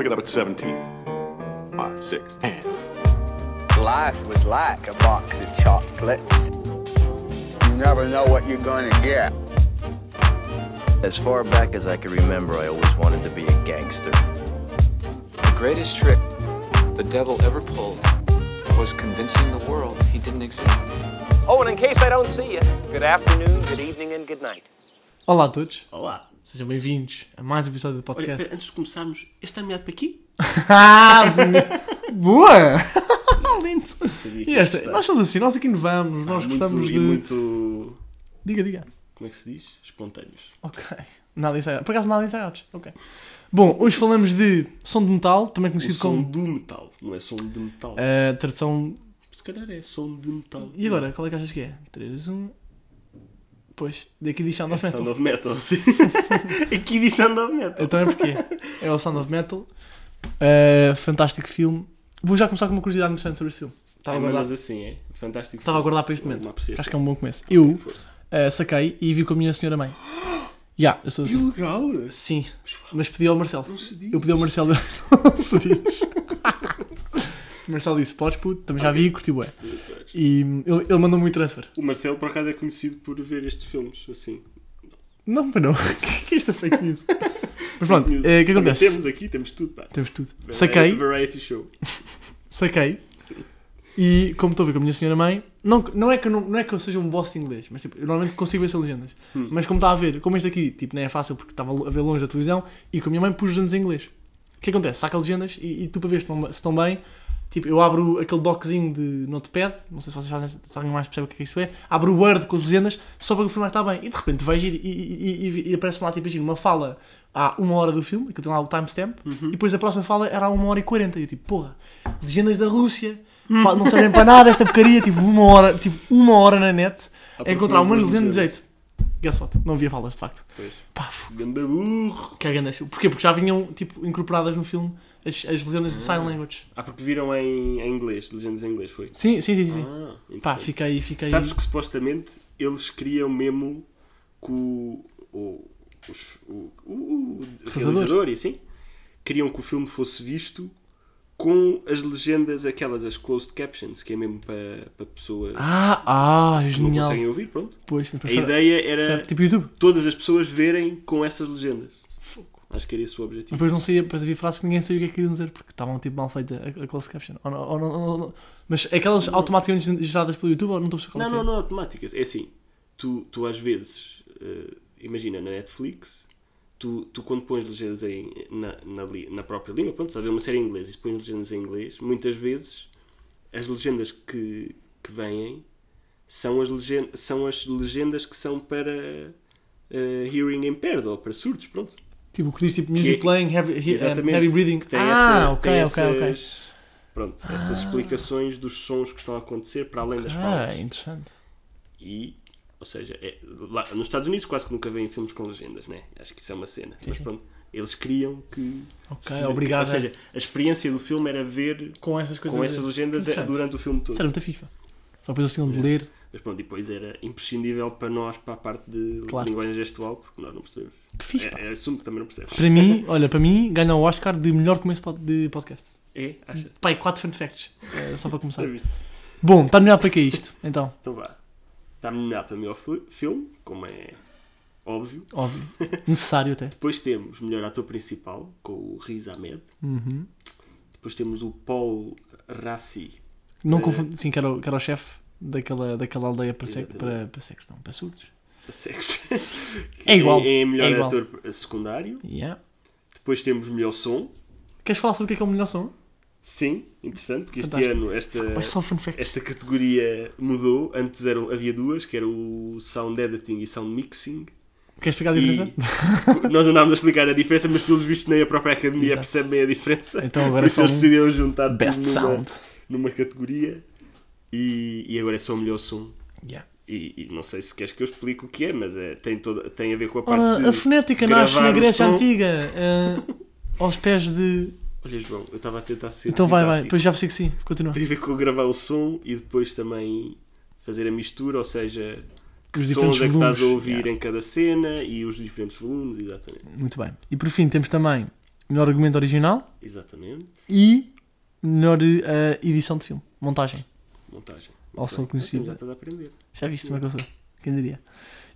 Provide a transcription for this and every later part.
Pick it up at 17. Five, six, and. Life was like a box of chocolates. You never know what you're gonna get. As far back as I can remember, I always wanted to be a gangster. The greatest trick the devil ever pulled was convincing the world he didn't exist. Oh, and in case I don't see you, good afternoon, good evening, and good night. Olá a todos, Olá. Sejam bem-vindos a mais um episódio do Olha, podcast. antes de começarmos, este é nomeado para aqui? Ah, boa! Lindo! E esta, nós somos assim, nós aqui inovamos, nós Ah, muito, gostamos e de. muito. Diga, diga. Como é que se diz? Espontâneos. Ok. Nada ensaiado. Por acaso nada ensaiados. Ok. Bom, hoje falamos de som de metal, também O conhecido som como do metal, não é som de metal. a tradução. Se calhar é som de metal. E agora, qual é que achas que é? 3, 1. Pois, daqui diz Sound É of Metal. Sound of Metal, sim. Aqui diz Sound of Metal. Então é porque é o Sound of Metal. Uh, fantástico filme. Vou já começar com uma curiosidade interessante sobre este filme. Estava a Ah, guardar, assim é. Fantástico. estava a guardar para este momento. Acho que é um bom começo. Eu uh, saquei e vi com a minha senhora mãe. Já, eu sou assim. Ilegal? Sim, mas pedi ao Marcelo. Não se diz. Eu pedi ao Marcelo. Não se diz. O Marcelo disse: Podes, puto, também já vi e curti bué. E ele, ele mandou-me um transfer. O Marcelo, por acaso, é conhecido por ver estes filmes, assim. Não, para não. O que é isto é fake news? Mas pronto, eh, o que Também acontece? Temos aqui, temos tudo, pá. Temos tudo. Saquei, Variety show. saquei. Sim. E como estou a ver com a minha senhora mãe, não, não, é que eu não, não é que eu seja um boss de inglês, mas tipo, eu normalmente consigo ver essas legendas. Hum. Mas como está a ver, como este aqui, tipo, não é fácil porque estava a ver longe da televisão e com a minha mãe pus legendas em inglês. O que acontece? Saca legendas e, e tu para ver se estão, se estão bem, tipo, eu abro aquele doczinho de notepad, não sei se vocês fazem, se alguém mais percebe o que é que isso é, abro o Word com as legendas só para confirmar que está bem. E de repente vejo e, e, e, e- aparece-me lá, tipo, imagina, uma fala há uma hora do filme, que tem lá o timestamp, e depois a próxima fala era há uma hora e quarenta. E eu tipo, porra, legendas da Rússia, fa- não servem para nada esta porcaria, tive uma hora, tive uma hora na net a encontrar uma legenda de jeito. Guess what? Não havia falas, de facto. Pois. Pá, f- Ganda burro. que é esse- Porquê? Porque já vinham, tipo, incorporadas no filme as, as legendas de sign language. Ah, porque viram em, em inglês, legendas em inglês, foi? Sim, sim, sim, sim. Ah, Pá, fica aí, fica aí. Sabes que supostamente eles queriam mesmo que o, o, os- o, o, o Realizador. e assim queriam que o filme fosse visto com as legendas, aquelas, as closed captions, que é mesmo para, para pessoas Ah, ah, que não genial. conseguem ouvir, pronto. Pois, A ideia era certo, tipo todas as pessoas verem com essas legendas. Acho que era esse o objetivo. depois não sabia, depois havia frases que ninguém sabia o que é que queriam dizer, porque estavam tipo mal feita a, a closed caption. Ou não- ou não- ou não- Mas aquelas automaticamente geradas pelo YouTube, ou não estou a qual é Não, não, é? não, automáticas. É assim, tu, tu às vezes, eh, imagina na Netflix, tu, tu quando pões legendas em, na, na, na própria língua, pronto, estás a ver uma série em inglês e se pões legendas em inglês, muitas vezes as legendas que, que vêm são as, legen são as legendas que são para eh, hearing impaired ou para surdos, pronto. Tipo, o que diz tipo music Que- playing, heavy, heavy breathing. Que tem ah, essa- ok, tem ok, ok. essas- Pronto, essas explicações dos sons que estão a acontecer para além das Ah, falas. interessante. E, ou seja, é- lá, nos Estados Unidos quase que nunca vêem filmes com legendas, né? Acho que isso é uma cena. Mas pronto, eles queriam que. Ok, se- obrigado. Ou seja, a experiência do filme era ver com essas coisas. com essas legendas é- durante o filme todo. Isso era muito pá. Só depois tinham de ler. Mas pronto, depois era imprescindível para nós, para a parte de Claro. linguagem gestual, porque nós não percebemos. Que fixe. É, é, assumo que também não percebes. Para mim, olha, para mim, ganha o Oscar de melhor começo de podcast. É? Acha? Pai, 4 fun facts. eh, só para começar. Bom, está melhor para que é isto? Então, Então vá. Está nomeado para melhor fi- filme, como é óbvio. óbvio. Necessário até. Depois temos melhor ator principal, com o Riz Ahmed. Uhum. Depois temos o Paul Rassi. Não Eh, confundo. Sim, que era, o- que era o chefe daquela, daquela aldeia para, Exatamente. para, para cegos, não, para surdos. Cegos. É igual, É, melhor é igual. ator secundário. Yeah. Depois temos melhor som. Queres falar sobre o que é, que é o melhor som? Sim, interessante, porque este Fantástico. ano esta, esta categoria mudou. Antes eram, havia duas, que era o Sound Editing e Sound Mixing. Queres explicar a diferença? E nós andámos a explicar a diferença, mas pelos vistos nem a própria academia Exato. percebe bem a diferença. Então agora Por isso eles decidiram juntar Best numa, sound. numa categoria e, e agora é só o melhor som. Yeah. E, e não sei se queres que eu explique o que é, mas é, tem, toda, tem a ver com a parte Ora, a fonética nasce na Grécia. Antiga, eh, aos pés de. Olha, João, eu estava a tentar ser. Então vai, vai, depois já percebi que sim, continua. Tem a ver com gravar o som e depois também fazer a mistura, ou seja, que Os sons diferentes é que estás a volumes, ouvir yeah. em cada cena e os diferentes volumes, exatamente. Muito bem. E por fim temos também melhor argumento original Exatamente. e melhor eh, edição de filme, montagem. Montagem. Also Muito bem. conhecido. Já estás a aprender. Já viste como é que eu sou? Quem diria?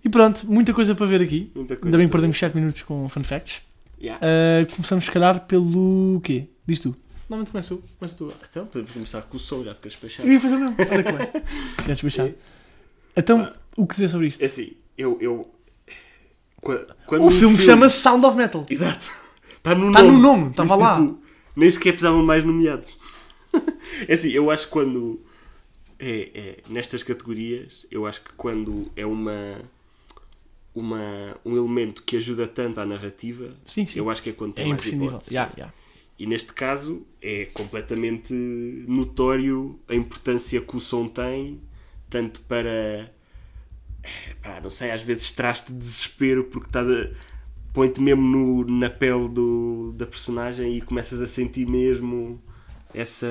E pronto, muita coisa para ver aqui. Muita coisa Ainda bem que perdemos 7 minutos com fun facts. Yeah. Uh, começamos, se calhar, pelo quê? Diz tu. Normalmente começo, começo tu. Então, podemos começar com o som, já ficas despachado. Eu ia fazer o mesmo. Olha que bem. Já despachado. Então, Ah. o que dizer sobre isto? É assim, eu. eu qua- quando O um filme chama-se Sound of Metal. Exato. Está no Tá nome. no nome, estava Isso, lá. tipo, nem sequer precisavam mais nomeados. é assim, eu acho que quando. É, é, nestas categorias, eu acho que quando é uma. Uma, um elemento que ajuda tanto à narrativa, Sim, sim. eu acho que é quando É tem mais imprescindível. hipótese. Yeah, yeah. E neste caso é completamente notório a importância que o som tem, tanto para. Pá, não sei, às vezes traz-te desespero porque estás a. põe-te mesmo no, na pele do, da personagem e começas a sentir mesmo essa.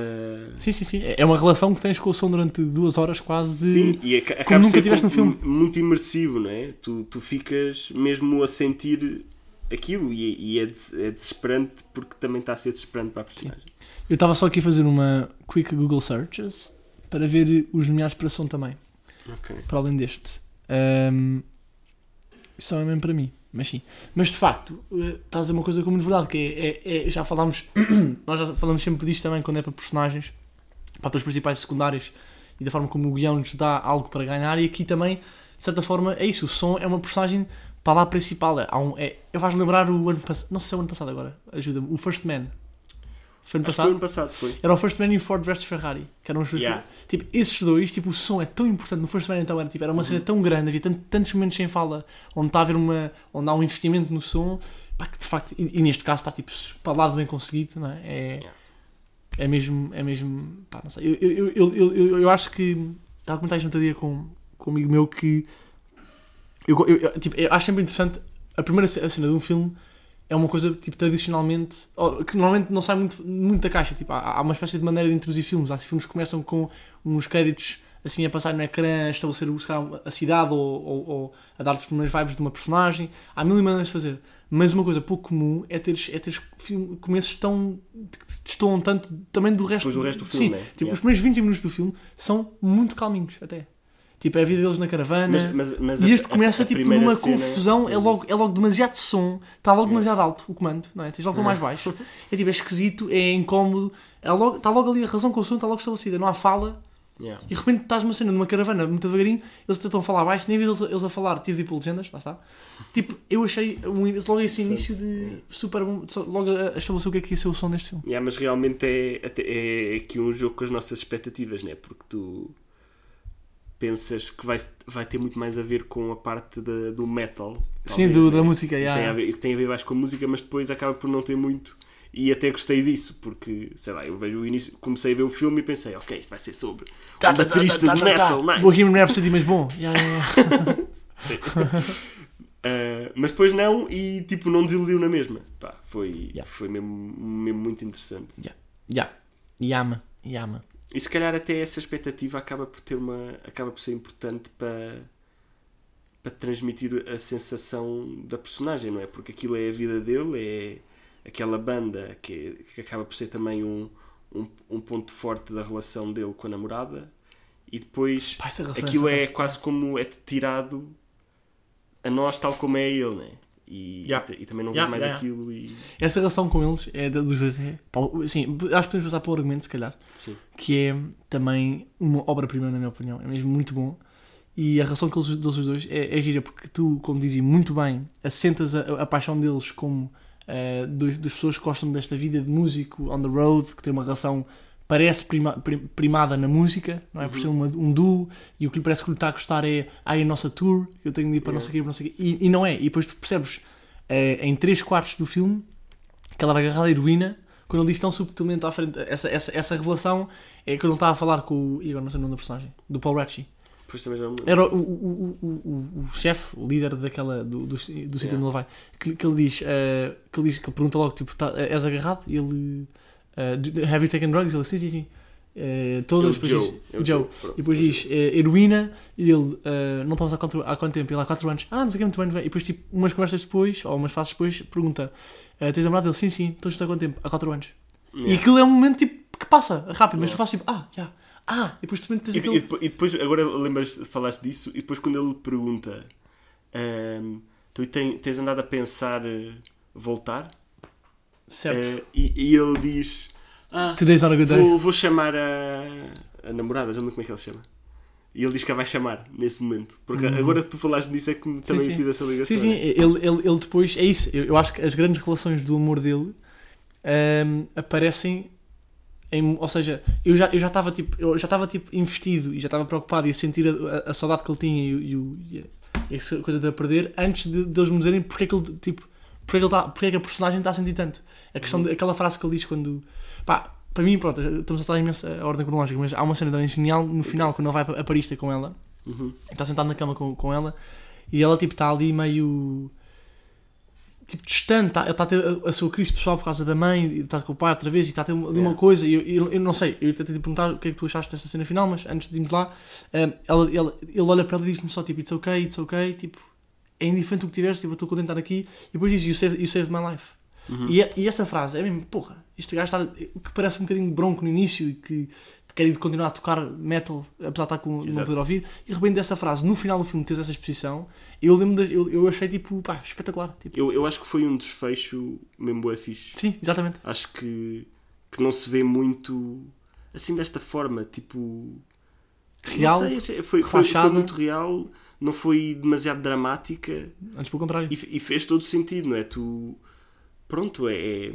Sim, sim, sim. É uma relação que tens com o som durante duas horas quase. Sim, e aca- acaba por nunca tiveste no filme. muito imersivo, não é? Tu, tu ficas mesmo a sentir aquilo e, e é, des- é desesperante porque também está a ser desesperante para a personagem. Eu estava só aqui a fazer uma quick Google Searches para ver os nomeados para som também. Ok. para além deste. Ahm, isso é mesmo para mim, mas sim. Mas de facto, eh, estás a dizer uma coisa com muito verdade, que é, é- é- já falámos, nós já falamos sempre disto também quando é para personagens, para atores principais secundários, e da forma como o guião nos dá algo para ganhar, e aqui também, de certa forma, é isso, o som é uma personagem para lá principal. Há um, é, eu vais lembrar o ano passado, não sei se é o ano passado agora, ajuda-me, o First Man. Foi ano que foi passado? ano passado, foi. Era o First Man e o Ford vs Ferrari, que eram os dois. Yeah. Tipo, esses dois, tipo, o som é tão importante. No First Man então era, tipo, era uma cena Uhum. tão grande, havia tant- tantos momentos sem fala, onde está a haver uma. onde há um investimento no som, pá, que de facto, e, e neste caso está tipo para lado bem conseguido, não é? É, Yeah. é mesmo, é mesmo, pá, não sei. Eu, eu, eu, eu, eu, eu acho que. Estava a comentar isto outro dia com, com um amigo meu que. Eu, eu, tipo, eu acho sempre interessante a primeira cena de um filme é uma coisa tipo tradicionalmente que normalmente não sai muito, muito da caixa. Tipo, há, há uma espécie de maneira de introduzir filmes. Há filmes que começam com uns créditos assim a passar no ecrã a estabelecer calhar, a cidade ou, ou, ou a dar os primeiros vibes de uma personagem. Há mil e maneiras de fazer. Mas uma coisa pouco comum é teres, é teres filme, começos tão que te destoam tanto também do resto do resto do filme, Sim, né? tipo, Yeah. os primeiros 20 minutos do filme são muito calminhos até tipo é a vida deles na caravana Mas- mas- mas e a- este a- começa a tipo primeira numa cena- confusão, é logo, é logo demasiado som, está logo demasiado alto o comando, não é? Tens logo para mais baixo. É tipo, é esquisito, é incómodo, é logo, está logo ali a razão com o som, está logo estabelecida, não há fala. Yeah. E de repente estás numa cena numa caravana muito devagarinho, eles tentam falar baixo, nem vi eles, eles a falar, tive tipo legendas, lá está. Tipo, eu achei um, logo esse início de super bom, logo a a estabelecer o que é que ia ser o som deste filme. Yeah, mas realmente é, é aqui um jogo com as nossas expectativas, né? Porque tu pensas que vai, vai ter muito mais a ver com a parte da- do metal. Sim, talvez, do- né? da música, yeah. tem, a ver, que tem a ver mais com a música, mas depois acaba por não ter muito. E até gostei disso, porque, sei lá, eu vejo o início, comecei a ver o filme e pensei, ok, isto vai ser sobre Tá, um baterista de metal, nice. Bohemian Rhapsody, mas bom. Yeah, yeah, yeah. Uh, mas depois não, e tipo, não desiludiu na mesma. Pá, foi, foi mesmo, mesmo muito interessante. Yeah. Yeah. Yama. Yama. E se calhar até essa expectativa acaba por ter uma. acaba por ser importante para para transmitir a sensação da personagem, não é? Porque aquilo é a vida dele, é aquela banda que, que acaba por ser também um, um, um ponto forte da relação dele com a namorada e depois relação é aquilo é quase como é tirado a nós tal como é ele, né? E, Yeah. e, também não Yeah, vê mais yeah, aquilo e Essa relação com eles é da- dos dois. É, pá, assim, acho que podemos passar pelo argumento, se calhar, sim. que é também uma obra-prima, na minha opinião. É mesmo muito bom. E a relação que eles, deles os dois é, é gira, porque tu, como dizia muito bem, assentas a, a paixão deles como eh, dois, duas pessoas que gostam desta vida de músico on the road, que tem uma relação parece prima- prim- primada na música, não é? Por ser uma- um duo, e o que lhe parece que lhe está a gostar é ai, a nossa tour, eu tenho de ir para não sei o quê, para não sei quê. E, e não é. E depois tu percebes eh, em três quartos do filme que ela era agarrada à heroína quando ele diz tão subtilmente à frente essa, essa, essa revelação é quando ele está a falar com o. E agora não sei o nome da personagem, do Paul Ratchie. Era o, o, o, o, o chefe, o líder daquela, do, do, do sítio Yeah. onde ele vai, que, que ele diz, eh, que ele diz, que ele pergunta logo, tipo, tá, és agarrado? E ele, "Do- have you taken drugs? Ele, sim, sim, sim. eh, todas, depois Joe. diz, Joe. E depois diz eh, heroína, e ele eh, não estamos há quatro, há quanto tempo? Ele há 4 anos. Ah, não sei o que, muito bem, muito bem. E depois, tipo, umas conversas depois, ou umas fases depois, pergunta: eh, Tens namorado? Ele, sim, sim, estou junto há quanto tempo? Há 4 anos. E Yeah. aquilo é um momento tipo, que passa rápido, mas tu fazes tipo, ah, já, ah, e depois tu tens E, e depois- e depois, agora lembras, falaste disso, e depois quando ele pergunta: ehm, Tu tem- tens andado a pensar voltar? Certo. Eh, e, e ele diz: Ah, Today's not a good day. vou, vou chamar a, a namorada, já não lembro como é que ele se chama. E ele diz que a vai chamar nesse momento. Porque agora que tu falaste disso é que me- também sim. fiz essa ligação. Sim, sim, né? ele, ele, ele depois, é isso, eu, eu acho que as grandes relações do amor dele ahm, aparecem em, ou seja, eu já estava tipo, eu já estava tipo investido e já estava preocupado e a sentir a, a- a saudade que ele tinha e, e, e a- coisa de a perder antes de, de eles me dizerem porque é que ele tipo, porque é que, ele tá, porque é que a personagem está a sentir tanto. A questão de, aquela frase que ele diz quando pá, para mim, pronto, estamos a estar imenso a ordem cronológica, mas há uma cena também genial no final, quando ele vai a Paris com ela, Uhum. está sentado na cama com, com ela e ela tipo está ali meio tipo distante, tá, ele está a ter a, a sua crise pessoal por causa da mãe e está com o pai outra vez e está a ter ali uma Yeah. coisa e eu, eu, eu não sei, eu tentei te perguntar o que é que tu achaste dessa cena final, mas antes de irmos lá eh, ela, ela- ele olha para ela e diz-me só tipo, it's okay, it's okay, tipo é indiferente o que tiveres, tipo, eu estou contente de estar aqui e depois diz, you saved, you saved my life e, é- e essa frase é mesmo, porra, este gajo está, que parece um bocadinho bronco no início e que quer ir continuar a tocar metal, apesar de estar com, de não Exato. poder ouvir, e de repente dessa frase, no final do filme, tens essa exposição, eu lembro, das- eu, eu achei tipo, pá, espetacular. Tipo, Eu, eu acho que foi um desfecho mesmo bué fixe. sim, exatamente. Acho que, que não se vê muito assim desta forma, tipo. Real, sei, foi, foi, foi muito real, não foi demasiado dramática Antes pelo contrário. e, e fez todo sentido, não é? Tu. Pronto, é. é-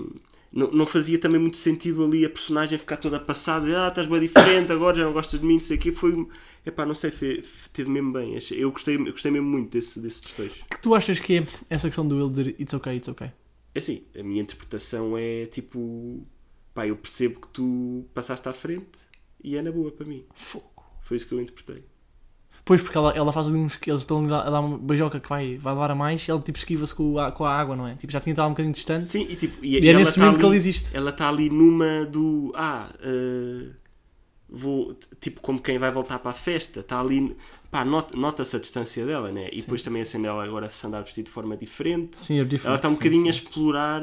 não, não fazia também muito sentido ali a personagem ficar toda passada, ah, estás bem diferente, agora já não gostas de mim, não sei o quê. Foi. Epá, não sei, teve mesmo bem. Eu gostei, eu gostei mesmo muito desse, desse desfecho. Que tu achas que é essa questão do ele dizer it's okay, it's okay? É assim, a minha interpretação é tipo, pá, eu percebo que tu passaste à frente e é na boa para mim. Fogo. Foi isso que eu interpretei. Pois, porque ela, ela faz ali uns que eles estão a dar- a uma beijoca que vai, vai levar a mais e ele tipo esquiva-se com a, com a água, não é? Tipo, já tinha estado um bocadinho distante. Sim, e tipo, e, E é ela nesse tá momento que ali- ele existe. Ela está ali numa do, ah, eh, vou, tipo, como quem vai voltar para a festa, está ali, pá, not- nota-se a distância dela, né? E depois também a cena dela agora se andar vestido de forma diferente. Sim, é diferente. Ela está um sim, bocadinho a sim. explorar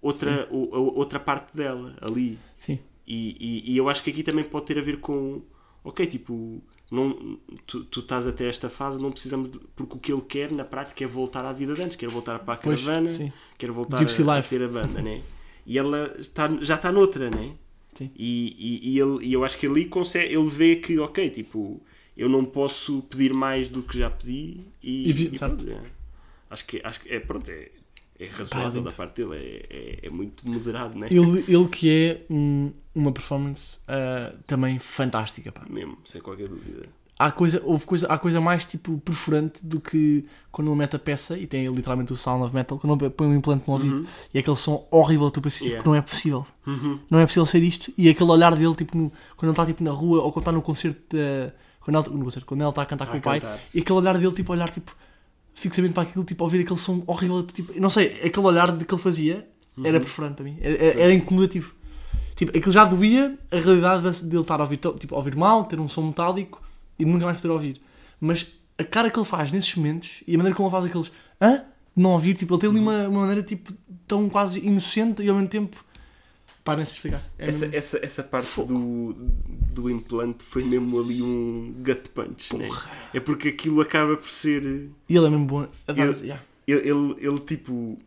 outra, o- a- outra parte dela ali. Sim. E, e, e eu acho que aqui também pode ter a ver com, ok, tipo, não, tu, tu estás até esta fase, não precisamos, de, porque o que ele quer na prática é voltar à vida de antes, quer voltar para a Pois, caravana, sim. quer voltar a, a ter a banda, né? E ela está, já está noutra, né? Sim. E, e, e, ele, e eu acho que ali consegue, ele vê que, ok, tipo, eu não posso pedir mais do que já pedi e, E vi- e pronto, é. acho que, acho que é, pronto, é, é razoável da parte dele, é, é, é muito moderado, né? Ele, ele que é um- uma performance ah, também fantástica, pá. Mesmo, sem qualquer dúvida. há coisa, houve coisa, há coisa mais tipo perforante do que quando ele mete a peça e tem literalmente o sound of metal, quando ele põe um implante no ouvido e aquele som horrível, tu pensas tipo, Yeah. que não é possível. Não é possível ser isto. E aquele olhar dele, tipo, no- quando ele está tipo, na rua ou quando está no concerto da. Quando ele, no concerto, quando ele está a cantar Está com a o pai, cantar. e aquele olhar dele, tipo, olhar tipo fixamente para aquilo, tipo, ouvir aquele som horrível, tipo, não sei, aquele olhar de que ele fazia era perforante para mim, era, era- incomodativo. Tipo, aquilo já doía a realidade de de ele estar a ouvir, tipo, a ouvir mal, ter um som metálico e nunca mais poder ouvir. Mas a cara que ele faz nesses momentos e a maneira como ele faz aqueles hã? Não ouvir, tipo, ele tem ali uma, uma maneira tipo, tão quase inocente e ao mesmo tempo. Sei explicar. É Essa, mesmo- essa, essa parte do, do implante foi mesmo ali um gut punch, né? É porque aquilo acaba por ser. E ele é mesmo bom a dar. Eu- yeah. Ele, ele, ele, tipo.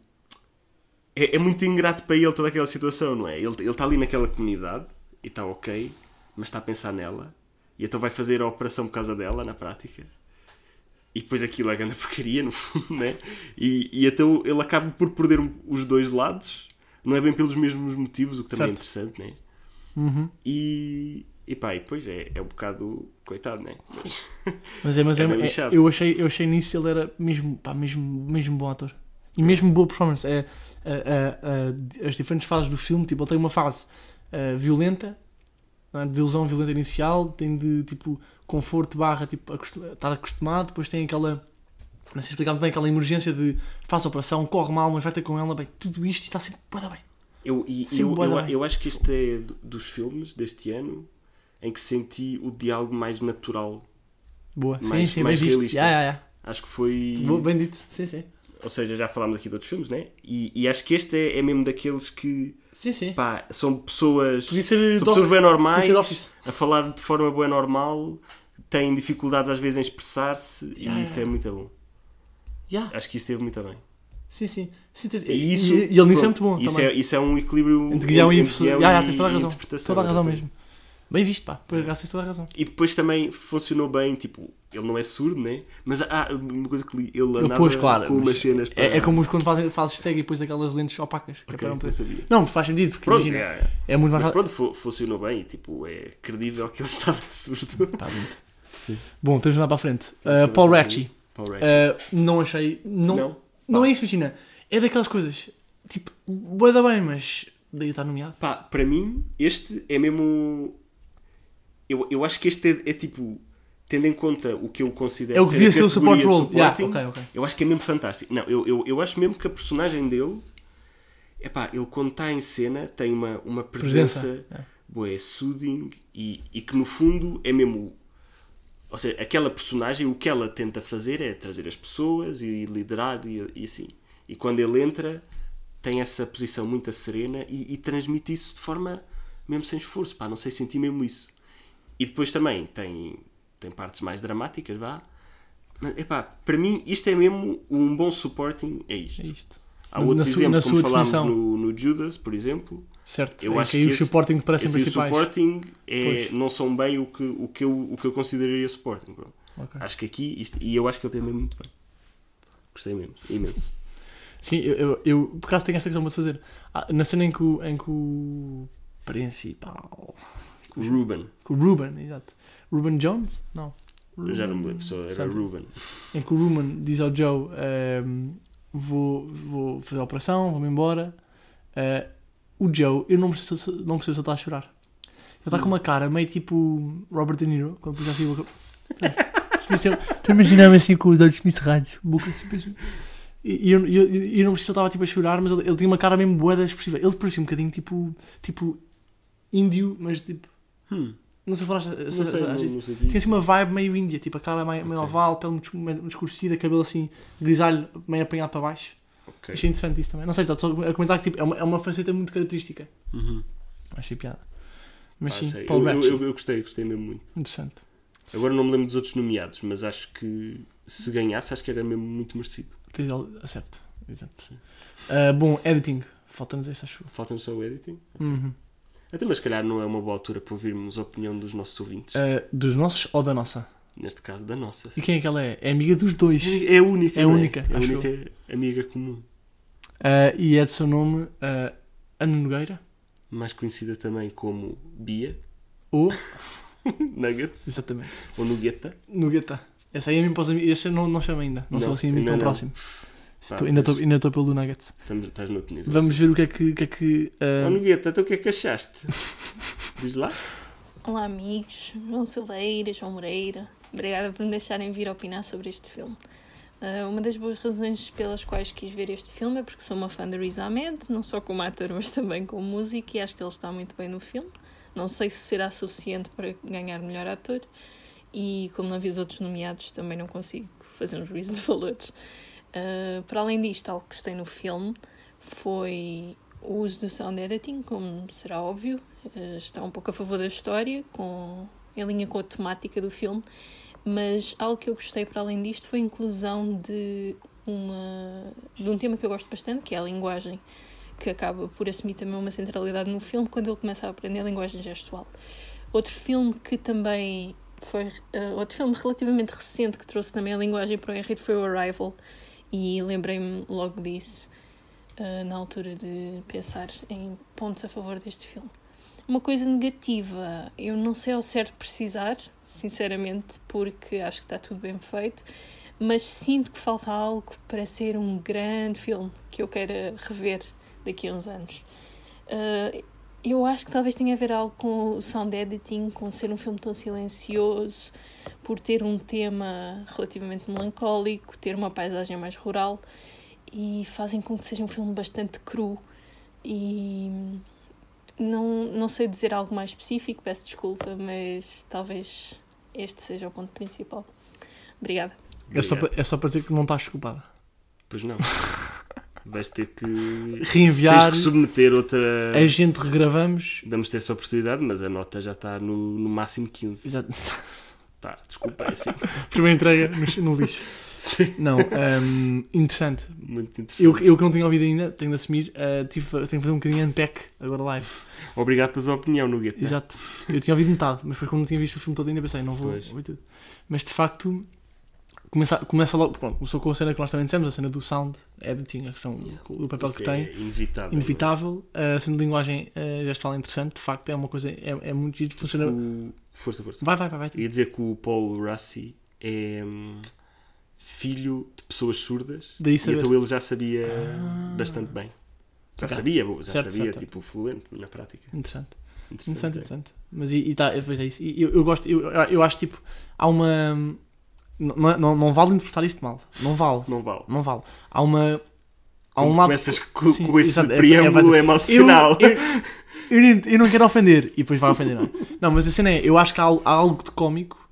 É, é muito ingrato para ele toda aquela situação, não é? Ele ele está ali naquela comunidade e está ok, mas está a pensar nela e então vai fazer a operação por causa dela na prática. E depois aquilo é grande porcaria, no fundo, né? E, e então ele acaba por perder os dois lados, não é bem pelos mesmos motivos, o que também Certo. é interessante, né? Uhum. E, e pá, e depois é, é um bocado coitado, né? Mas, Mas é, mas É é, é- eu, achei, eu achei nisso ele era mesmo, pá, mesmo, mesmo bom ator. E mesmo boa performance. É, a- a- as diferentes fases do filme, tipo, ele tem uma fase violenta, é? desilusão violenta inicial, tem de tipo conforto barra tipo, acostum- estar acostumado, depois tem aquela. Não sei explicar muito bem aquela emergência de faz a operação, corre mal, mas vai ter com ela, bem, tudo isto e está sempre da bem. Eu, e, Sim, eu, eu, bem. eu acho que este é do- dos filmes deste ano em que senti o diálogo mais natural. Boa. Mais- sim, sim, mais bem visto. realista. Yeah, yeah, yeah. Acho que foi. Boa, Bem dito. Sim, sim. Ou seja, já falámos aqui de outros filmes, né? E, e acho que este é, é mesmo daqueles que Sim, sim. pá, são pessoas. Podia ser são pessoas bem normais a falar de forma bem normal, têm dificuldades às vezes em expressar-se e isso é muito bom. Yeah. Acho que isso esteve muito bem. Sim, sim. sim tens- E, isso, e, e ele nisso é muito bom isso também. É, isso é um equilíbrio Entre guião e entre guião Yeah, tens toda a razão. interpretação, Toda a razão exatamente. mesmo. Bem visto, pá. Por acaso tens toda a razão. E depois também funcionou bem, tipo, ele não é surdo, né? Mas há uma coisa que li, ele andava pôs, claro. com mas umas cenas para... é, é como quando fazem, fazes segue e depois aquelas lentes opacas. Que é Ok, para não poder- sabia. Não, faz sentido, porque Pronto, imagina. é, é. É muito mais Mas pronto, fu- funcionou bem tipo, é credível que ele estava surdo. Muito. Bom, temos andar para a frente. Uh, Paul Ratchie. Uh, não achei. Não, Não? não, é isso, imagina. É daquelas coisas. Tipo, boa da bem, mas daí está nomeado. Pá, para mim, este é mesmo. Eu, eu acho que este é, é tipo. Tendo em conta o que eu considero É o que devia ser o support role. Yeah, supporting, ok, ok. eu acho que é mesmo fantástico. Não, eu, eu, eu acho mesmo que a personagem dele. Epá, ele quando está em cena tem uma, uma presença, Presença, é. bué, soothing e, e que no fundo é mesmo. Ou seja, aquela personagem, o que ela tenta fazer é trazer as pessoas e liderar e, e assim. E quando ele entra, tem essa posição muito serena e, e transmite isso de forma mesmo sem esforço. Pá, não sei sentir mesmo isso. E depois também tem, tem partes mais dramáticas, vá. Mas, epá, para mim, isto é mesmo um bom supporting. É isto. É isto. Há outros na exemplos, como falámos no, no Judas, por exemplo. Certo. Eu é acho que que, esse, supporting parecem esse e o principais. supporting é, Pois. não são bem o que, o, que eu, o que eu consideraria supporting. bro. Ok. Acho que aqui, isto, e eu acho que ele tem mesmo muito bem. Gostei mesmo, imenso. Sim, eu, eu, eu por acaso tenho esta questão para fazer. Ah, na cena em que o, em que o principal. O Ruben, O Ruben, exato. Ruben Jones? Não. eu já não me lembro, só era Something. Ruben. Em que o Ruben diz ao Joe: ehm, vou, vou fazer a operação, vou-me embora. Eh, o Joe, eu não percebo, se- não percebo se ele está a chorar. Ele está com uma cara meio tipo Robert De Niro, quando pôs assim a boca. Estou a imaginar-me assim com os olhos cerrados, boca super assim. E eu, eu, eu, não percebi se ele estava tipo a chorar, mas ele, ele tinha uma cara mesmo boeda expressiva. Ele parecia um bocadinho tipo, tipo índio, mas tipo. Hum. Não sei falar. se- Não sei, sei tinha assim uma vibe meio índia, tipo a cara meio, meio Ok. oval, pele muito, meio escurecida, cabelo assim grisalho, meio apanhado para baixo. Ok. Achei interessante isso também. Não sei, estou só a comentar que tipo, é, uma, é uma faceta muito característica. Uhum. Achei piada. Mas Ah, sim, sei. Paul eu, eu, eu, gostei, gostei mesmo muito. Interessante. Agora não me lembro dos outros nomeados, mas acho que se ganhasse, acho que era mesmo muito merecido. Tens acerto. Exato. Ah, bom, editing. Falta-nos este, acho. Falta-nos só o editing. Uhum. Até, mas se calhar não é uma boa altura para ouvirmos a opinião dos nossos ouvintes. Ah, dos nossos ou da nossa? Neste caso, da nossa. E quem é que ela é? É amiga dos dois. É a única. É não única, É a acho única amiga comum. Ah, e é de seu nome ah, Ana Nogueira. Mais conhecida também como Bia, Ou. Nuggets Exatamente. ou Nugueta. Nugueta. Essa aí é mesmo para os amigos. Esse eu não, não chamo ainda. Não, sou assim amigo ainda tão não. próximo. Pá, Estou- ainda estou ainda estou pelo Nuggets. estamos- Estás no outro nível. Vamos ver o que é que. o que, é que ah, Oh, Nugueta, então o que é que achaste? Diz lá. Olá amigos, João Silveira, João Moreira, obrigada por me deixarem vir opinar sobre este filme. Ah, uma das boas razões pelas quais quis ver este filme é porque sou uma fã de Riz Ahmed, não só como ator, mas também como músico, e acho que ele está muito bem no filme. Não sei se será suficiente para ganhar melhor ator, e como não vi os outros nomeados, também não consigo fazer um juízo de valores. Ah, para além disto, algo que gostei no filme foi o uso do sound editing, como será óbvio, eh, está um pouco a favor da história, com, em linha com a temática do filme, mas algo que eu gostei para além disto foi a inclusão de, uma, de um tema que eu gosto bastante, que é a linguagem, que acaba por assumir também uma centralidade no filme quando ele começa a aprender a linguagem gestual. Outro filme que também foi eh, outro filme relativamente recente que trouxe também a linguagem para o enredo foi o Arrival e lembrei-me logo disso uh, na altura de pensar em pontos a favor deste filme. Uma coisa negativa, eu não sei ao certo precisar, sinceramente, porque acho que está tudo bem feito, mas sinto que falta algo para ser um grande filme que eu queira rever daqui a uns anos. Uh, eu acho que talvez tenha a ver algo com o sound editing, com ser um filme tão silencioso, por ter um tema relativamente melancólico, ter uma paisagem mais rural e fazem com que seja um filme bastante cru e não, não sei dizer algo mais específico, peço desculpa, mas talvez este seja o ponto principal. Obrigada. É só, para, é só para dizer que não estás desculpada. Pois não. Vais ter que Reenviar. Tens que submeter outra. A gente regravamos. Damos-te essa oportunidade, mas a nota já está no, no máximo 15. Já, Tá, desculpa, é assim. primeira entrega no lixo. Não, hum, interessante. Muito interessante. Eu, eu que não tinha ouvido ainda, tenho de assumir, uh, tive, tenho que fazer um bocadinho de unpack agora live. Obrigado pela tua opinião, Nuguet. Exato. Eu tinha ouvido metade, mas depois, como não tinha visto o filme todo, ainda pensei, não vou Pois. ouvir tudo. Mas de facto, começa, começa logo. Pronto, começou com a cena que nós também dissemos, a cena do sound editing, a questão do papel Isso que é tem. Inevitável. Inevitável. A cena de linguagem uh, gestual é interessante, de facto, é uma coisa, é, é muito giro, funciona. O... Força, força. Vai, vai, vai, vai. Eu ia dizer que o Paul Rassi é hum, filho de pessoas surdas Daí e então ele já sabia Ah. bastante bem. Já Ok. sabia, já Certo, sabia, certo. tipo, fluente na prática. Interessante. Interessante. Interessante, é. interessante. Mas e, e tá, depois é isso. E eu, eu gosto, eu, eu acho tipo, há uma. Não, não, não vale interpretar isto mal. Não vale. Não vale. Não vale. Há uma. Há um lado. começas com, Sim, com esse exato, é- preâmbulo é- emocional. Eu, eu, eu, não quero ofender. E depois vai ofender, não. Não, mas a cena é, eu acho que há, há algo de cómico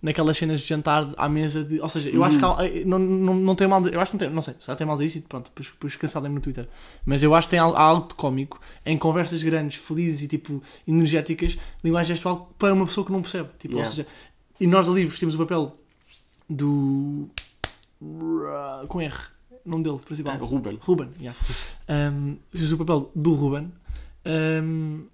naquelas cenas de jantar à mesa de. Ou seja, eu acho que há, eh, não, não, não tem mal. Eu acho que não tem. Não sei, se há tem mal isso e pronto, depois, depois cancelem no Twitter. Mas eu acho que tem al- há algo de cómico em conversas grandes, felizes e tipo energéticas, linguagem gestual para uma pessoa que não percebe. Tipo, Yeah. ou seja, e nós ali vestimos o papel do. com R, nome dele, principal. Ah, Ruben. Ruben, yeah. um, o papel do Ruben. Um,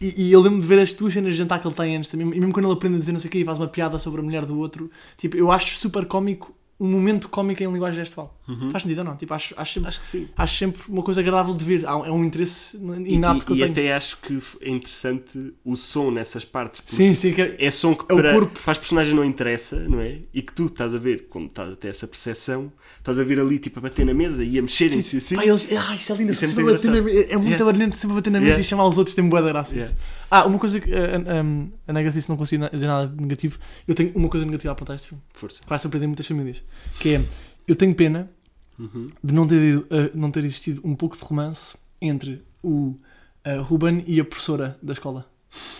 e, e eu lembro de ver as duas cenas de jantar que ele tem antes também. E mesmo quando ele aprende a dizer não sei o que e faz uma piada sobre a mulher do outro, tipo, eu acho super cómico um momento cómico em linguagem gestual. Faz sentido ou não? Tipo, acho, acho, sempre, Uhum. Acho que sim. acho sempre uma coisa agradável de ver. É um interesse inato e, que eu e tenho. até acho que é interessante o som nessas partes. Sim, sim, que é- É som que É para, corpo. para as personagens não interessa, não é? E que tu estás a ver, como estás a ter essa percepção, estás a ver ali tipo a bater na mesa e a mexerem-se assim. Pá, eles, ah, isso é lindo, Isso é muito na, é muito Yeah. barulhento sempre a bater na mesa Yeah. e chamar os outros tem boa graça. Yeah. Ah, uma coisa que a, a, a Negra disse, não consigo dizer nada de negativo. Eu tenho uma coisa negativa a apontar este filme, Força. que vai surpreender muitas famílias. Que é, eu tenho pena Uhum. de não ter, eh, não ter existido um pouco de romance entre o eh, Ruben e a professora da escola.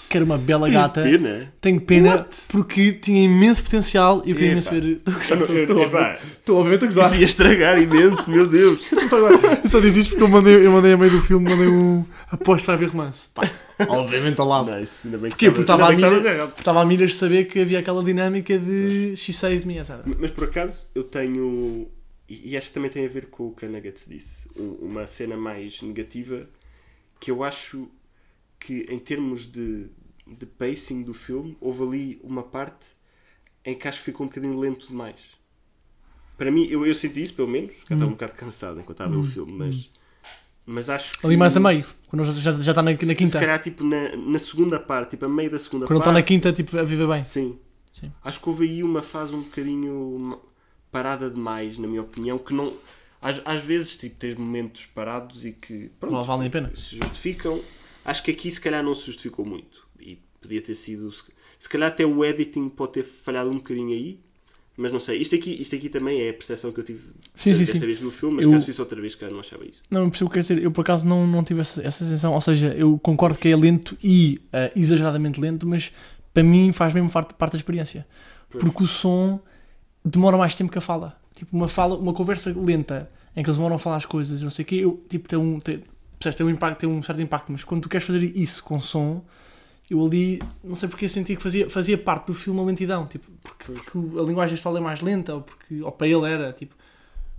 Que era uma bela gata. Pena. Tenho pena porque tinha imenso potencial e eu queria imenso ver. Estou a ver, estou a Isso gozar. ia estragar imenso, meu Deus. Só, eu só disse isto porque eu mandei, eu mandei a meio do filme, mandei um aposto que vai haver romance. Pá, obviamente ao lado. Nice, ainda bem que Porquê? Porque estava a, estava a milhas de saber que havia aquela dinâmica de she saved me, etc. Mas por acaso eu tenho. E acho que também tem a ver com o que a Nuggets disse. um- Uma cena mais negativa que eu acho que em termos de, de pacing do filme houve ali uma parte em que acho que ficou um bocadinho lento demais. Para mim, eu, eu senti isso pelo menos, que eu estava um bocado cansado enquanto estava a ver o filme, mas, mas acho que. Ali mais a meio, quando já, já, está na, na se, se quinta. calhar tipo na, na segunda parte, tipo a meio da segunda Quando ele parte. está na quinta, tipo, a viver bem. Sim. Sim. Acho que houve aí uma fase um bocadinho parada demais, na minha opinião, que não. Às, às vezes, tipo, tens momentos parados e que pronto, Não valem a pena. se justificam. Acho que aqui se calhar não se justificou muito. Podia ter sido. Se, calhar até o editing pode ter falhado um bocadinho aí. Mas não sei. Isto aqui, isto aqui também é a percepção que eu tive Sim, sim, desta sim. vez no filme, mas Eu- caso visse outra vez, cara, não achava isso. Não, não percebo o que quer dizer. Eu, por acaso, não, não tive essa, essa sensação. Ou seja, eu concordo que é lento e eh, exageradamente lento, mas para mim faz mesmo parte, parte da experiência. Pois. Porque o som demora mais tempo que a fala. Tipo, uma fala, uma conversa lenta em que eles demoram a falar as coisas, não sei o quê, eu, tipo, tem um, tem, tem um impacto, tem um certo impacto, mas quando tu queres fazer isso com som, eu ali, não sei porque, senti que fazia, fazia parte do filme a lentidão, tipo, porque, porque a linguagem gestual é mais lenta, ou, porque, ou para ele era, tipo,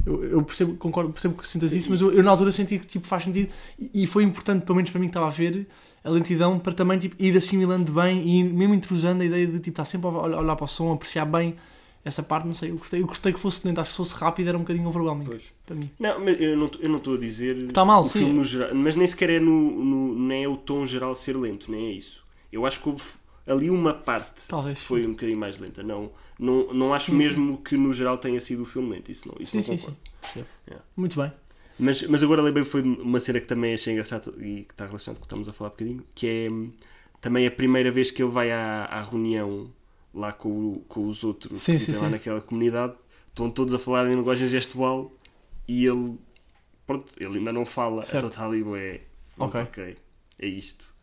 eu, eu percebo, concordo, percebo que sintas isso, mas eu, eu na altura senti que tipo, faz sentido e, e foi importante, pelo menos para mim que estava a ver, a lentidão para também tipo, ir assimilando bem e mesmo intrusando a ideia de tipo, estar sempre a olhar, para o som, apreciar bem essa parte, não sei, eu gostei, eu gostei que fosse lento, acho que se fosse rápido era um bocadinho overwhelming Pois. para mim. Não, mas eu não eu não estou a dizer Está mal, o sim. geral, mas nem sequer é no, no nem é o tom geral ser lento, nem é isso. Eu acho que houve ali uma parte Talvez. foi um bocadinho mais lenta. Não, não, não acho Sim, mesmo que no geral tenha sido o filme lento. Isso não, isso Sim, não sim, concordo. sim. Yeah. Muito bem. Mas, mas agora lembrei foi uma cena que também achei engraçada e que está relacionado com o que estamos a falar um bocadinho, que é hum, também a primeira vez que ele vai à, à reunião lá com, com os outros Sim, que sim, vivem lá sim. naquela comunidade, estão todos a falar em linguagem gestual e ele pronto, ele ainda não fala, Certo. a Total é Ok. ok, é isto.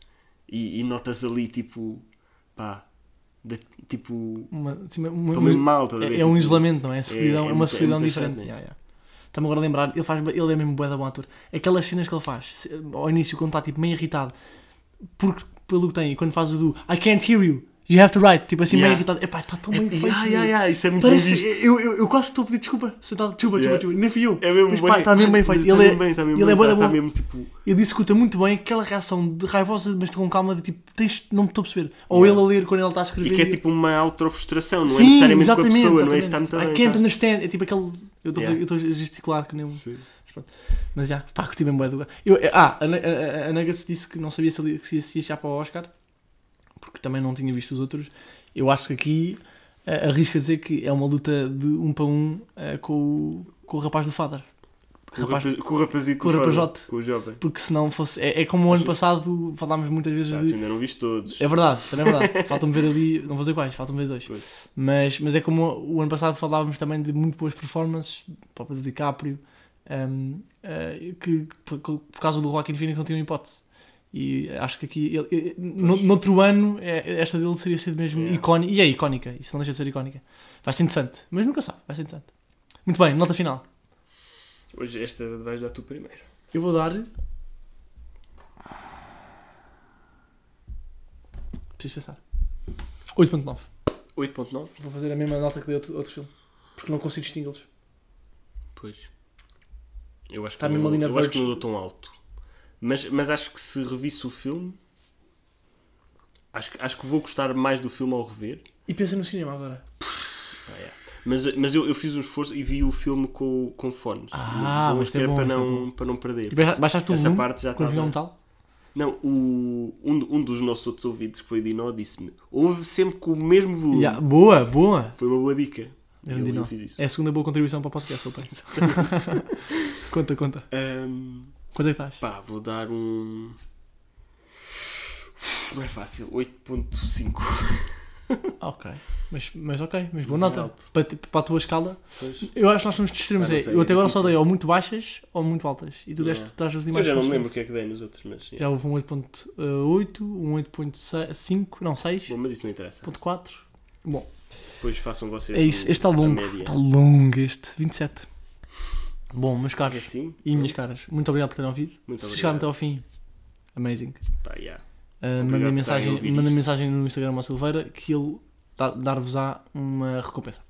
E, e notas ali, tipo, pá, de- tipo, Uma, assim, uma- uma- mal, a é, ver? é um isolamento, não é? Solidão, é é, uma é solidão diferente. Yeah, yeah. Está-me agora a lembrar, ele, faz, ele é mesmo bué da bom ator. Aquelas cenas que ele faz, ao início, quando está tipo, meio irritado, porque, pelo que tem, e quando faz o do I can't hear you, you have to write, tipo assim, meio Yeah. irritado, epá, está tão É, bem feito. yeah, yeah, yeah, isso é muito bem Parece, visto. eu, eu, eu quase estou a pedir desculpa. Desculpa, Yeah. desculpa, desculpa, nem fui eu. É mesmo Mas bem- está mesmo bem feito. está Ele é, mesmo bem, mesmo ele é bem, da está- está bom. mesmo, tipo, Ele executa muito bem aquela reação de raivosa, mas com calma, de tipo, tens, não me estou a perceber. Ou ele a ler quando ele está a escrever. E que é tipo uma auto-frustração, não é Sim, necessariamente com a exatamente, pessoa, não é? Isso exatamente. está muito I bem. can't tá? understand. É tipo aquele. Eu estou Yeah. eu estou a gesticular que nem um. Sim. Mas já, pá, curti mesmo bué do Ah, a, a, a Nuggets disse que não sabia se, ele- se ia se ia para o Oscar, porque também não tinha visto os outros. Eu acho que aqui eh, arrisco a dizer que é uma luta de um para um eh, com, o, com o rapaz do Father. Com o Rapaz- rapaz- Com o rapazito com o rapazote. Com o jovem. Porque se não fosse. É, é como o ano passado falámos muitas vezes Ah, de. ainda não viste todos. É verdade, também é verdade. Falta-me ver ali, não vou dizer quais, falta-me ver dois. Pois. Mas, mas é como o ano passado falávamos também de muito boas performances, do próprio DiCaprio, um, eh, que por, por causa do Joaquin Phoenix não tinham hipótese. E acho que aqui, ele, ele- no, noutro ano, é- esta dele seria sido mesmo Yeah. icónica. E é icónica, isso não deixa de ser icónica. Vai ser interessante, mas nunca sabe, vai ser interessante. Muito bem, nota final. Hoje esta vais dar tu primeiro. Eu vou dar. Preciso pensar. 8.9. 8.9? Vou fazer a mesma nota que dei outro, outro filme. Porque não consigo distingui-los. Pois. Eu acho que, Está não, ali na eu acho que não dou tão alto. Mas, mas acho que se revisse o filme, acho, que- acho que vou gostar mais do filme ao rever. E pensa no cinema agora. Ah, é. Mas, mas eu, eu fiz um esforço e vi o filme com, com fones. Ah, mas é bom, para, é não, bom. para não perder. E baixa- baixaste o Essa parte já quando vinha um metal? Não, o, um, um dos nossos outros ouvidos, que foi o Dino, disse-me: ouve sempre com o mesmo volume. Ya, boa, boa. Foi uma boa dica. Grande eu, eu fiz isso. É a segunda boa contribuição para o podcast, ele tem. conta, conta. Ahm, Quanto é que estás? pá, vou dar um. Não é fácil, 8.5. Ah, ok. Mas, mas ok, mas boa é nota. Para, para a tua escala. Pois. Eu acho que nós somos de extremos. Ah, é, sei, eu é até agora só dei ou muito baixas ou muito altas. E tu deste, Yeah. estás as Eu demais já não me lembro o que é que dei nos outros, mas. Já houve um 8.8, um 8.5, não, 6.4. Bom, mas isso não interessa. Bom, Depois façam vocês. é isso. Este está longo. Está longo este. 27. Bom, meus É caros assim? e minhas caras, muito obrigado por terem ouvido. Muito Se chegaram até ao fim, amazing. Pá, yeah. Uh, mandem mensagem, estarem a ouvir mandem isto. mensagem no Instagram ao Silveira que ele dar-vos-á uma recompensa.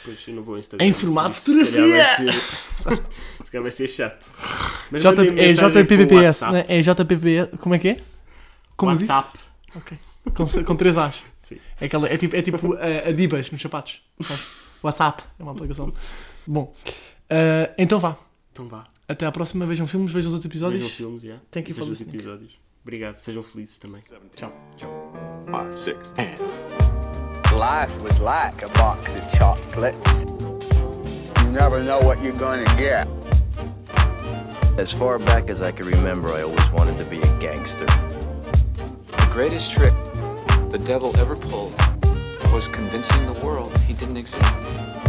Depois eu não vou ao Instagram. Em formato de Isso, se calhar fotografia! vai ser- Se calhar vai ser chato. Mas J, é JPPS, WhatsApp. né? é JPPS, como é que é? Como eu disse? WhatsApp. Ok. Com, com três As. Sim. É, aquela, é tipo, é tipo a, a Dibas nos sapatos. WhatsApp é uma aplicação. Bom, uh, então vá. Então vá. Até à próxima. Vejam filmes, vejam os outros episódios. Vejam filmes, yeah. Thank you for listening. episódios. Obrigado. Sejam felizes também. Tchau. Five, six, and. Life was like a box of chocolates. You never know what you're gonna get. As far back as I can remember, I always wanted to be a gangster. The greatest trick the devil ever pulled was convincing the world he didn't exist.